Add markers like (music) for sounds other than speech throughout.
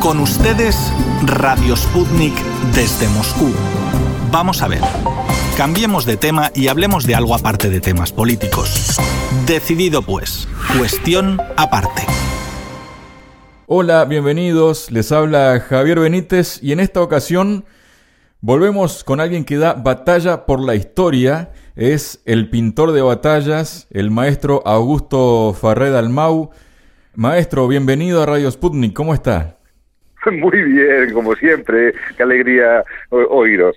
Con ustedes, Radio Sputnik desde Moscú. Vamos a ver. Cambiemos de tema y hablemos de algo aparte de temas políticos. Decidido pues. Cuestión aparte. Hola, bienvenidos. Les habla Javier Benítez y en esta ocasión volvemos con alguien que da batalla por la historia. Es el pintor de batallas, el maestro Augusto Farred Almau. Maestro, bienvenido a Radio Sputnik. ¿Cómo está? (laughs) Muy bien, como siempre. Qué alegría oíros.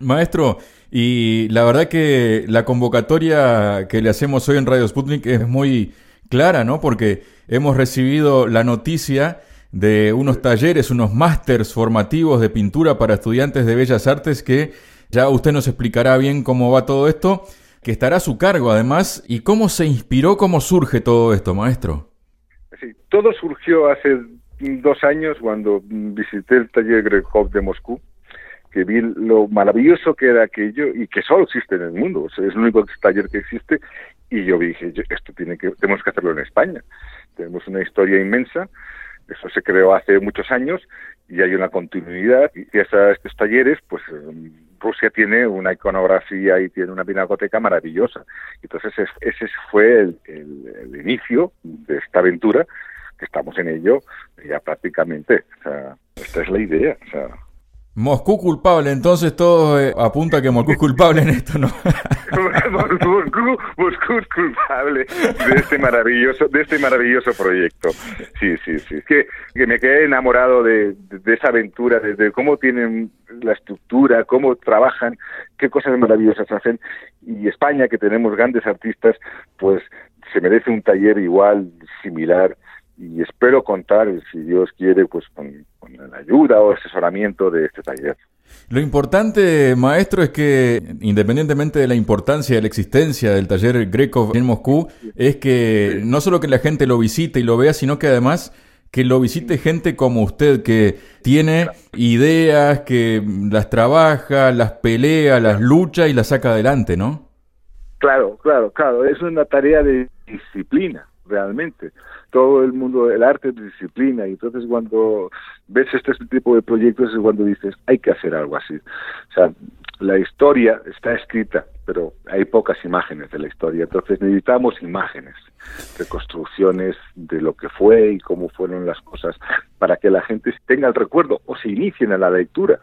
Maestro, y la verdad que la convocatoria que le hacemos hoy en Radio Sputnik es muy clara, ¿no? Porque hemos recibido la noticia de unos talleres, unos másters formativos de pintura para estudiantes de Bellas Artes que ya usted nos explicará bien cómo va todo esto, que estará a su cargo además, y cómo se inspiró, cómo surge todo esto, maestro. Sí, todo surgió hace dos años cuando visité el taller Gregov de Moscú que vi lo maravilloso que era aquello y que solo existe en el mundo, es el único taller que existe y yo dije, esto tiene que, tenemos que hacerlo en España. Tenemos una historia inmensa, eso se creó hace muchos años y hay una continuidad y gracias a estos talleres, pues Rusia tiene una iconografía y tiene una pinacoteca maravillosa. Entonces ese fue el, el inicio de esta aventura que estamos en ello ya prácticamente. O sea, esta es la idea. O sea, Moscú culpable, entonces todo eh, apunta que Moscú es culpable en esto, ¿no? (laughs) Moscú, Moscú es culpable de este maravilloso, de este maravilloso proyecto. Sí, sí, sí. Es que, que me quedé enamorado de, de, esa aventura, de, cómo tienen la estructura, cómo trabajan, qué cosas maravillosas hacen. Y España, que tenemos grandes artistas, pues se merece un taller igual, similar y espero contar, si Dios quiere, pues con, la ayuda o asesoramiento de este taller. Lo importante, maestro, es que independientemente de la importancia de la existencia del taller Greco en Moscú, es que no solo que la gente lo visite y lo vea, sino que además que lo visite gente como usted, que tiene ideas, que las trabaja, las pelea, las lucha y las saca adelante, ¿no? Claro, claro, claro. Es una tarea de disciplina, realmente todo el mundo del arte es disciplina y entonces cuando ves este tipo de proyectos es cuando dices hay que hacer algo así o sea la historia está escrita pero hay pocas imágenes de la historia entonces necesitamos imágenes reconstrucciones de lo que fue y cómo fueron las cosas para que la gente tenga el recuerdo o se inicien a la lectura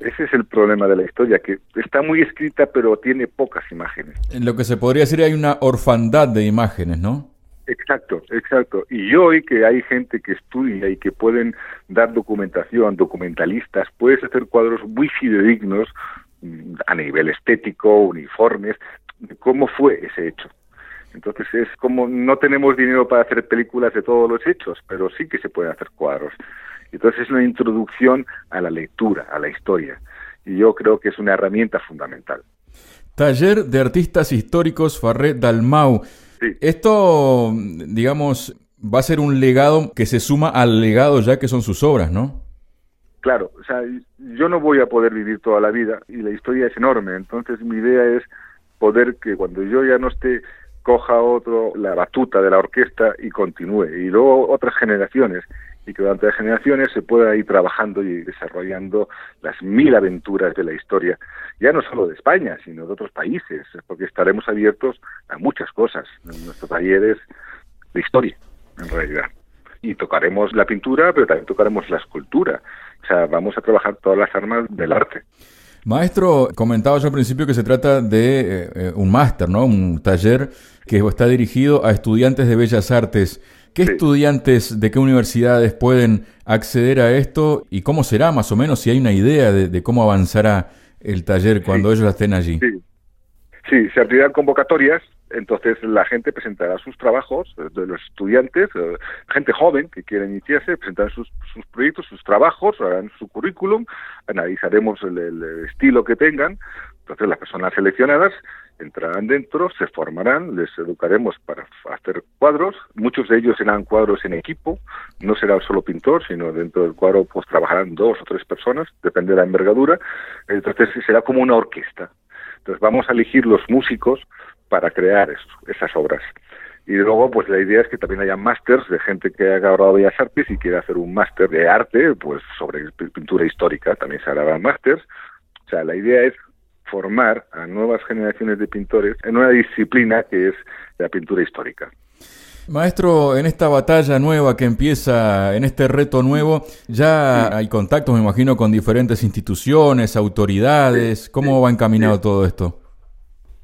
ese es el problema de la historia, que está muy escrita pero tiene pocas imágenes. En lo que se podría decir hay una orfandad de imágenes, ¿no? Exacto, exacto. Y hoy que hay gente que estudia y que pueden dar documentación, documentalistas, puedes hacer cuadros muy fidedignos mm, a nivel estético, uniformes, cómo fue ese hecho. Entonces es como no tenemos dinero para hacer películas de todos los hechos, pero sí que se pueden hacer cuadros. Entonces es una introducción a la lectura, a la historia. Y yo creo que es una herramienta fundamental. Taller de Artistas Históricos Farré Dalmau. Esto, digamos, va a ser un legado que se suma al legado ya que son sus obras, ¿no? Claro, o sea, yo no voy a poder vivir toda la vida y la historia es enorme, entonces mi idea es poder que cuando yo ya no esté coja otro la batuta de la orquesta y continúe y luego otras generaciones y que durante generaciones se pueda ir trabajando y desarrollando las mil aventuras de la historia, ya no solo de España, sino de otros países, porque estaremos abiertos a muchas cosas en nuestros talleres de historia, en realidad. Y tocaremos la pintura, pero también tocaremos la escultura. O sea, vamos a trabajar todas las armas del arte. Maestro, comentaba yo al principio que se trata de eh, eh, un máster, ¿no? Un taller que está dirigido a estudiantes de bellas artes. ¿Qué estudiantes de qué universidades pueden acceder a esto y cómo será más o menos si hay una idea de, cómo avanzará el taller cuando ellos estén allí? Sí. se abrirán convocatorias, entonces la gente presentará sus trabajos, eh, de los estudiantes, eh, gente joven que quiera iniciarse, presentarán sus, proyectos, sus trabajos, harán su currículum, analizaremos el estilo que tengan, entonces las personas seleccionadas entrarán dentro, se formarán, les educaremos para hacer cuadros, muchos de ellos serán cuadros en equipo, no será solo pintor, sino dentro del cuadro pues trabajarán dos o tres personas, depende de la envergadura, entonces será como una orquesta. Entonces vamos a elegir los músicos para crear esas obras. Y luego, pues la idea es que también haya másters de gente que ha acabado Bellas Artes y quiere hacer un máster de arte, pues sobre pintura histórica, también se harán másters. O sea, la idea es formar a nuevas generaciones de pintores en una disciplina que es la pintura histórica. Maestro, en esta batalla nueva que empieza, en este reto nuevo, ya hay contactos, me imagino, con diferentes instituciones, autoridades. ¿Cómo va encaminado todo esto?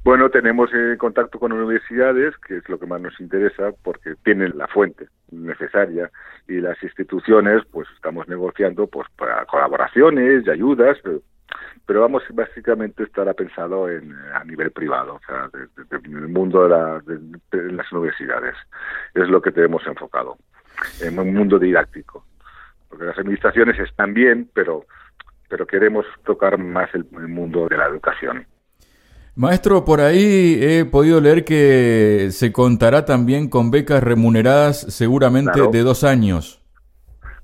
Bueno, tenemos eh, contacto con universidades, que es lo que más nos interesa, porque tienen la fuente necesaria y las instituciones, pues estamos negociando pues para colaboraciones y ayudas, pero vamos básicamente estará pensado en, a nivel privado, o sea, en el mundo de, la, de, las universidades. Es lo que tenemos enfocado, en un mundo didáctico. Porque las administraciones están bien, pero, pero queremos tocar más el, mundo de la educación. Maestro, por ahí he podido leer que se contará también con becas remuneradas seguramente de dos años.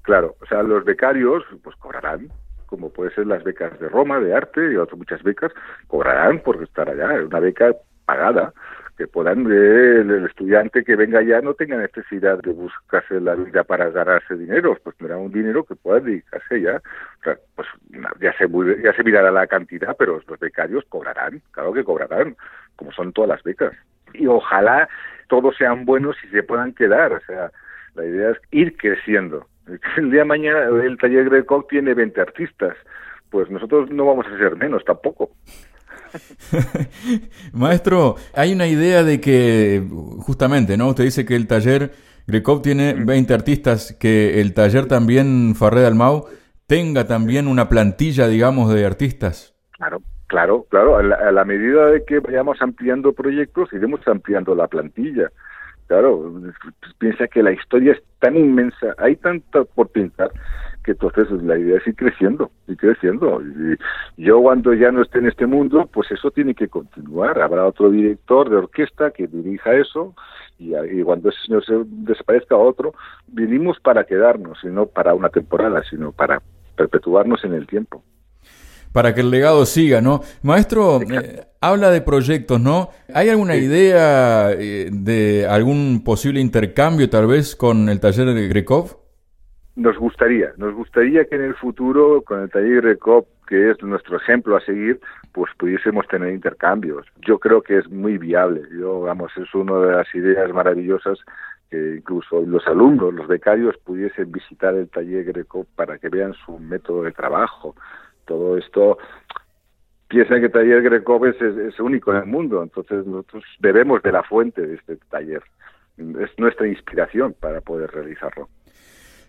Claro, o sea, los becarios pues cobrarán, como puede ser las becas de Roma, de arte y otras muchas becas, cobrarán por estar allá, una beca pagada, que puedan, eh, el, estudiante que venga allá no tenga necesidad de buscarse la vida para ganarse dinero, pues tendrá un dinero que pueda dedicarse ya, pues ya se, ya se mirará la cantidad, pero los becarios cobrarán, claro que cobrarán, como son todas las becas. Y ojalá todos sean buenos y se puedan quedar, o sea, la idea es ir creciendo, (laughs) el día de mañana el taller Greco tiene 20 artistas, pues nosotros no vamos a ser menos tampoco. (laughs) Maestro, hay una idea de que, justamente, ¿no? Usted dice que el taller Grecov tiene 20 artistas, que el taller también Farré Almau tenga también una plantilla, digamos, de artistas. Claro, claro, claro. A la, a la medida de que vayamos ampliando proyectos, iremos ampliando la plantilla. Claro, piensa que la historia es tan inmensa, hay tanto por pintar, que entonces la idea es ir creciendo, ir creciendo. Y yo cuando ya no esté en este mundo, pues eso tiene que continuar. Habrá otro director de orquesta que dirija eso y, cuando ese señor se desaparezca otro, vinimos para quedarnos, y no para una temporada, sino para perpetuarnos en el tiempo para que el legado siga, ¿no? Maestro, eh, habla de proyectos, ¿no? ¿Hay alguna idea eh, de algún posible intercambio tal vez con el taller de Grekov? Nos gustaría, nos gustaría que en el futuro con el taller Grekov, que es nuestro ejemplo a seguir, pues pudiésemos tener intercambios. Yo creo que es muy viable. Yo, vamos, es una de las ideas maravillosas que incluso los alumnos, los becarios, pudiesen visitar el taller Greco para que vean su método de trabajo, todo esto piensa que Taller Greco es, es, único en el mundo, entonces nosotros debemos de la fuente de este taller. Es nuestra inspiración para poder realizarlo.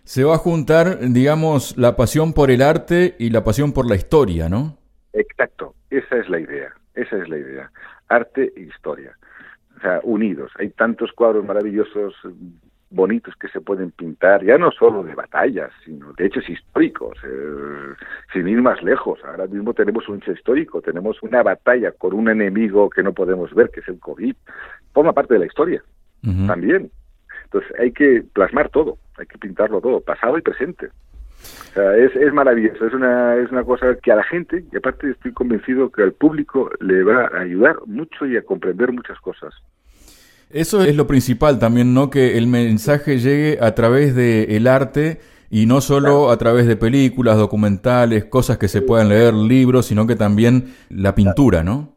Se va a juntar, digamos, la pasión por el arte y la pasión por la historia, ¿no? Exacto, esa es la idea, esa es la idea. Arte e historia. O sea, unidos. Hay tantos cuadros maravillosos bonitos que se pueden pintar, ya no solo de batallas, sino de hechos históricos, eh, sin ir más lejos. Ahora mismo tenemos un hecho histórico, tenemos una batalla con un enemigo que no podemos ver, que es el COVID. Forma parte de la historia también. Entonces hay que plasmar todo, hay que pintarlo todo, pasado y presente. O sea, es, es maravilloso, es una, es una cosa que a la gente, y aparte estoy convencido que al público le va a ayudar mucho y a comprender muchas cosas. Eso es lo principal también, ¿no? Que el mensaje llegue a través del el arte y no solo a través de películas, documentales, cosas que se puedan leer, libros, sino que también la pintura, ¿no?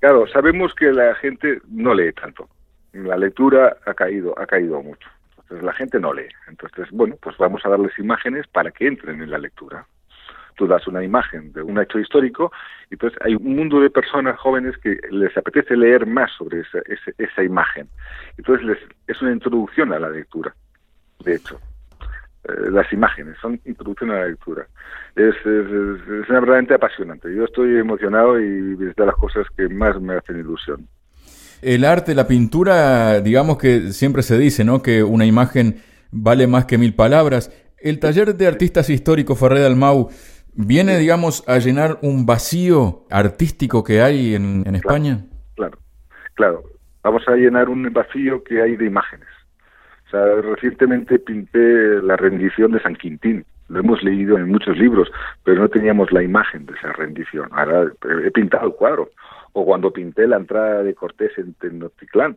Claro, sabemos que la gente no lee tanto. La lectura ha caído, ha caído mucho. Entonces la gente no lee. Entonces, bueno, pues vamos a darles imágenes para que entren en la lectura tú das una imagen de un hecho histórico y entonces hay un mundo de personas jóvenes que les apetece leer más sobre esa, esa, imagen. Entonces les, es una introducción a la lectura, de hecho. Eh, las imágenes son introducción a la lectura. Es, es, verdaderamente apasionante. Yo estoy emocionado y es de las cosas que más me hacen ilusión. El arte, la pintura, digamos que siempre se dice, ¿no? Que una imagen vale más que mil palabras. El taller de artistas históricos Ferrer Almau ¿Viene, digamos, a llenar un vacío artístico que hay en, España? Claro, claro. Vamos a llenar un vacío que hay de imágenes. O sea, recientemente pinté la rendición de San Quintín. Lo hemos leído en muchos libros, pero no teníamos la imagen de esa rendición. Ahora he pintado el cuadro. O cuando pinté la entrada de Cortés en Tenochtitlán.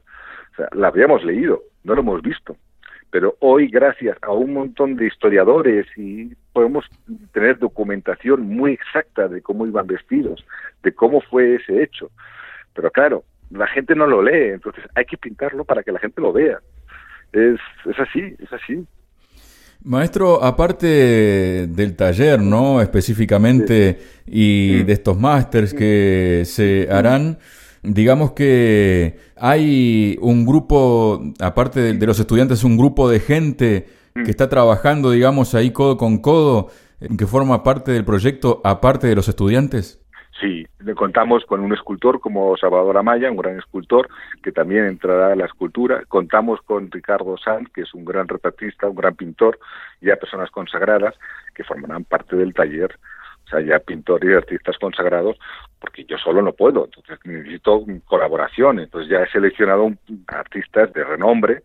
O sea, la habíamos leído, no lo hemos visto. Pero hoy, gracias a un montón de historiadores y podemos tener documentación muy exacta de cómo iban vestidos, de cómo fue ese hecho. Pero claro, la gente no lo lee, entonces hay que pintarlo para que la gente lo vea. Es, es así, es así. Maestro, aparte del taller, ¿no? Específicamente, y de estos másters que se harán, digamos que hay un grupo, aparte de, los estudiantes, un grupo de gente que está trabajando, digamos, ahí codo con codo, que forma parte del proyecto, aparte de los estudiantes. Sí, le contamos con un escultor como Salvador Amaya, un gran escultor, que también entrará a la escultura. Contamos con Ricardo Sanz, que es un gran retratista, un gran pintor, ya personas consagradas que formarán parte del taller. O sea, ya pintores y artistas consagrados, porque yo solo no puedo, entonces necesito colaboración. Entonces ya he seleccionado artistas de renombre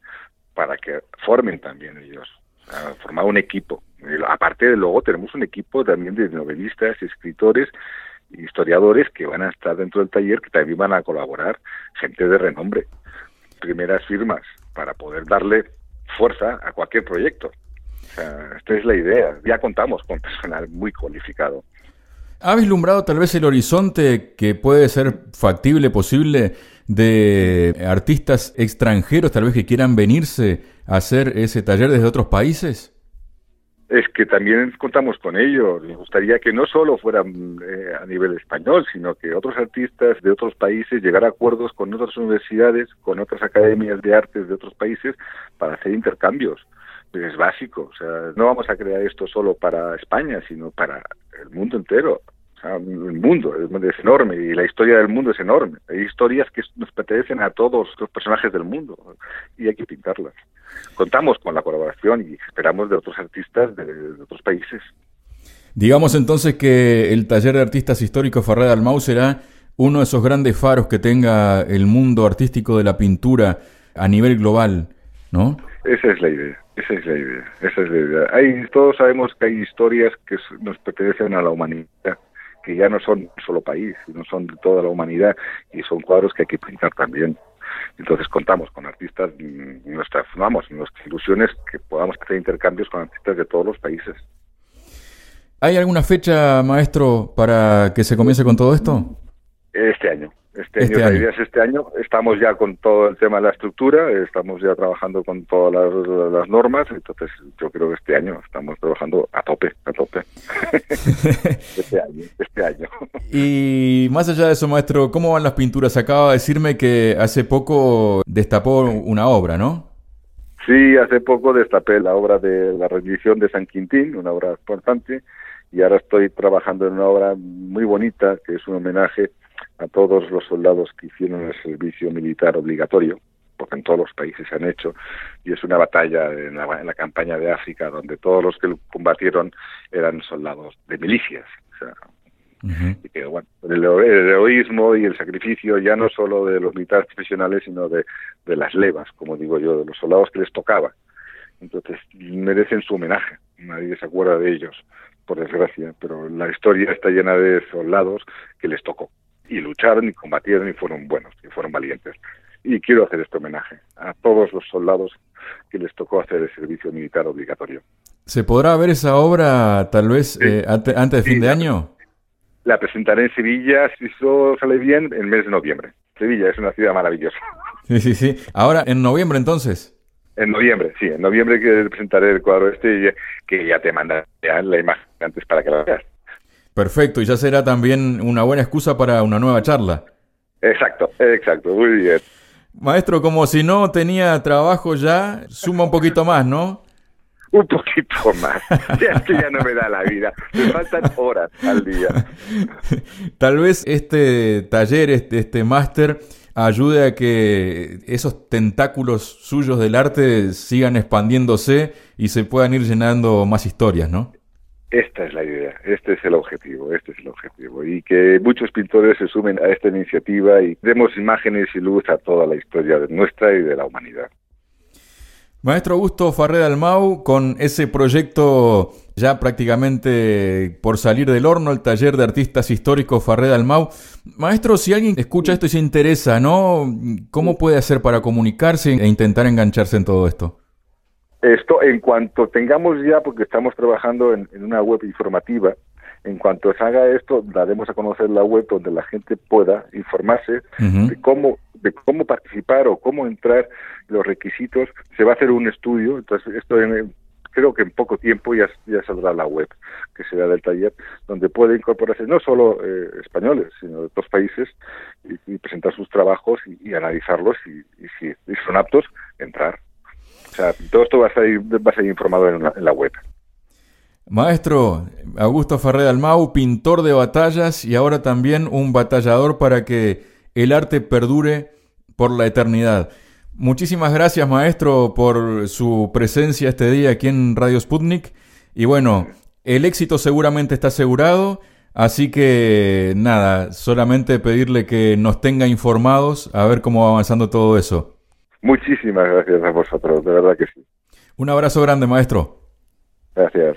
para que formen también ellos. Sea, formar un equipo. Aparte de luego tenemos un equipo también de novelistas, escritores historiadores que van a estar dentro del taller, que también van a colaborar, gente de renombre, primeras firmas, para poder darle fuerza a cualquier proyecto. O sea, esta es la idea. Ya contamos con personal muy cualificado. ¿Ha vislumbrado tal vez el horizonte que puede ser factible, posible, de artistas extranjeros, tal vez que quieran venirse a hacer ese taller desde otros países? es que también contamos con ello. Me gustaría que no solo fueran eh, a nivel español, sino que otros artistas de otros países llegaran a acuerdos con otras universidades, con otras academias de artes de otros países para hacer intercambios. Es básico. O sea, no vamos a crear esto solo para España, sino para el mundo entero. O sea, el mundo es, enorme y la historia del mundo es enorme. Hay historias que nos pertenecen a todos los personajes del mundo y hay que pintarlas contamos con la colaboración y esperamos de otros artistas de, otros países. Digamos entonces que el taller de artistas históricos Ferrer Dalmau será uno de esos grandes faros que tenga el mundo artístico de la pintura a nivel global, ¿no? Esa es la idea, esa es la idea, esa es la idea. Hay, todos sabemos que hay historias que nos pertenecen a la humanidad, que ya no son solo país, sino son de toda la humanidad y son cuadros que hay que pintar también. Entonces contamos con artistas, mm, nuestras, vamos, nuestra ilusión es que podamos hacer intercambios con artistas de todos los países. ¿Hay alguna fecha, maestro, para que se comience con todo esto? Este año. Este, este, año, la es este año. Estamos ya con todo el tema de la estructura, estamos ya trabajando con todas las, normas, entonces yo creo que este año estamos trabajando a tope, a tope. (laughs) este año, este año. Y más allá de eso, maestro, ¿cómo van las pinturas? Acaba de decirme que hace poco destapó una obra, ¿no? Sí, hace poco destapé la obra de la rendición de San Quintín, una obra importante, y ahora estoy trabajando en una obra muy bonita, que es un homenaje a todos los soldados que hicieron el servicio militar obligatorio, porque en todos los países se han hecho, y es una batalla en la, campaña de África donde todos los que combatieron eran soldados de milicias. y que, bueno, el, heroísmo y el sacrificio ya no solo de los militares profesionales, sino de, de las levas, como digo yo, de los soldados que les tocaba. Entonces, merecen su homenaje, nadie se acuerda de ellos, por desgracia, pero la historia está llena de soldados que les tocó y lucharon y combatieron y fueron buenos y fueron valientes. Y quiero hacer este homenaje a todos los soldados que les tocó hacer el servicio militar obligatorio. ¿Se podrá ver esa obra tal vez eh, antes, de fin de año? La presentaré en Sevilla, si todo sale bien, en el mes de noviembre. Sevilla es una ciudad maravillosa. (laughs) Sí, sí, sí. Ahora, en noviembre entonces. En noviembre, sí. En noviembre que presentaré el cuadro este que ya te mandaré la imagen antes para que la veas. Perfecto, y ya será también una buena excusa para una nueva charla. Exacto, exacto, muy bien. Maestro, como si no tenía trabajo ya, suma un poquito más, ¿no? Un poquito más. (laughs) Ya ya no me da la vida. Me faltan horas al día. (laughs) Tal vez este taller, este, este máster, ayude a que esos tentáculos suyos del arte sigan expandiéndose y se puedan ir llenando más historias, ¿no? Esta es la idea, este es el objetivo, este es el objetivo. Y que muchos pintores se sumen a esta iniciativa y demos imágenes y luz a toda la historia de nuestra y de la humanidad. Maestro Augusto Farré Dalmau, con ese proyecto ya prácticamente por salir del horno, el taller de artistas históricos Farré Dalmau. Maestro, si alguien escucha esto y se interesa, ¿no? ¿Cómo puede hacer para comunicarse e intentar engancharse en todo esto? Esto, en cuanto tengamos ya, porque estamos trabajando en, una web informativa, en cuanto se haga esto, daremos a conocer la web donde la gente pueda informarse de cómo de cómo participar o cómo entrar, los requisitos. Se va a hacer un estudio, entonces esto creo que en poco tiempo ya, ya saldrá la web que será del taller, donde puede incorporarse no solo eh, españoles, sino de otros países y, presentar sus trabajos y, analizarlos y, y si son aptos, entrar. Todo esto va a ser, va a informado en la, web. Maestro Augusto Ferrer Almau, pintor de batallas y ahora también un batallador para que el arte perdure por la eternidad. Muchísimas gracias, maestro, por su presencia este día aquí en Radio Sputnik. Y bueno, el éxito seguramente está asegurado, así que nada, solamente pedirle que nos tenga informados a ver cómo va avanzando todo eso. Muchísimas gracias a vosotros, de verdad que sí. Un abrazo grande, maestro. Gracias.